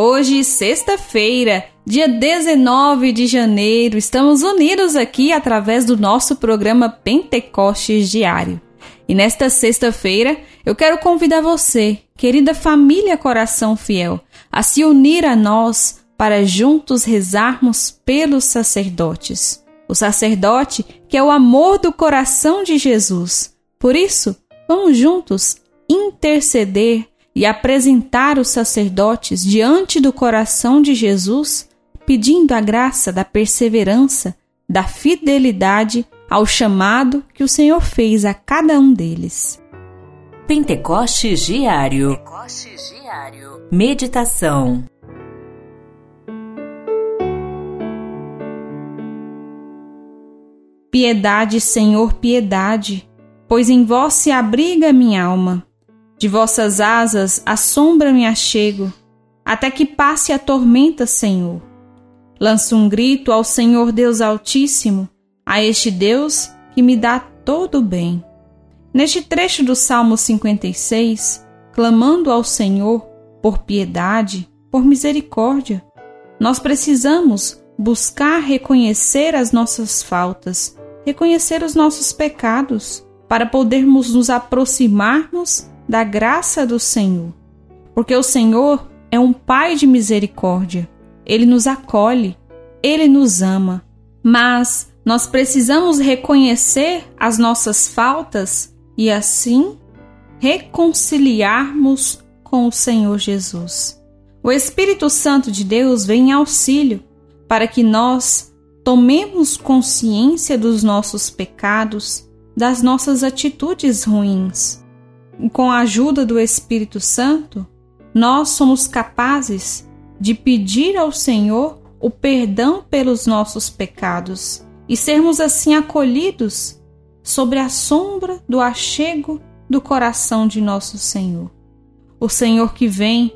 Hoje, sexta-feira, dia 19 de janeiro, estamos unidos aqui através do nosso programa Pentecostes Diário. E nesta sexta-feira, eu quero convidar você, querida família Coração Fiel, a se unir a nós para juntos rezarmos pelos sacerdotes. O sacerdote que é o amor do coração de Jesus. Por isso, vamos juntos interceder e apresentar os sacerdotes diante do coração de Jesus pedindo a graça da perseverança, da fidelidade ao chamado que o Senhor fez a cada um deles. Pentecostes Diário. Pentecostes Diário. Meditação. Piedade, Senhor, piedade, pois em vós se abriga minha alma. De vossas asas a sombra me achego, até que passe a tormenta, Senhor. Lanço um grito ao Senhor Deus Altíssimo, a este Deus que me dá todo o bem. Neste trecho do Salmo 56, clamando ao Senhor por piedade, por misericórdia, nós precisamos buscar reconhecer as nossas faltas, reconhecer os nossos pecados, para podermos nos aproximarmos da graça do Senhor. Porque o Senhor é um Pai de misericórdia ele nos acolhe, ele nos ama. Mas nós precisamos reconhecer as nossas faltas e assim reconciliarmos com o Senhor Jesus. O Espírito Santo de Deus vem em auxílio para que nós tomemos consciência dos nossos pecados, das nossas atitudes ruins. Com a ajuda do Espírito Santo, nós somos capazes de pedir ao Senhor o perdão pelos nossos pecados e sermos assim acolhidos sobre a sombra do achego do coração de nosso Senhor. O Senhor que vem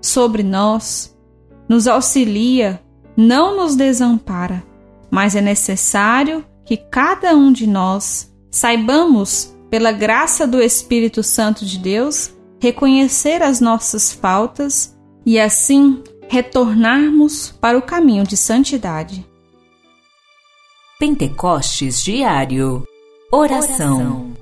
sobre nós, nos auxilia, não nos desampara, mas é necessário que cada um de nós saibamos, pela graça do Espírito Santo de Deus, reconhecer as nossas faltas e assim retornarmos para o caminho de santidade. Pentecostes Diário Oração,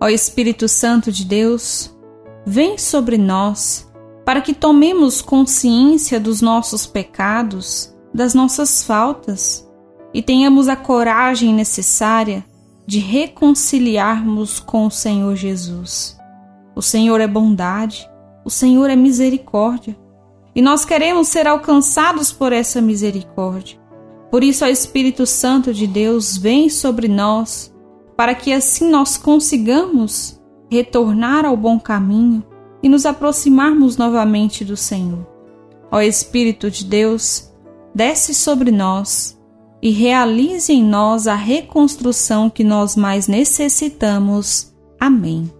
Ó Espírito Santo de Deus, vem sobre nós para que tomemos consciência dos nossos pecados, das nossas faltas e tenhamos a coragem necessária de reconciliarmos com o Senhor Jesus. O Senhor é bondade, o Senhor é misericórdia, e nós queremos ser alcançados por essa misericórdia. Por isso, o Espírito Santo de Deus vem sobre nós, para que assim nós consigamos retornar ao bom caminho e nos aproximarmos novamente do Senhor. Ó Espírito de Deus, desce sobre nós e realize em nós a reconstrução que nós mais necessitamos. Amém.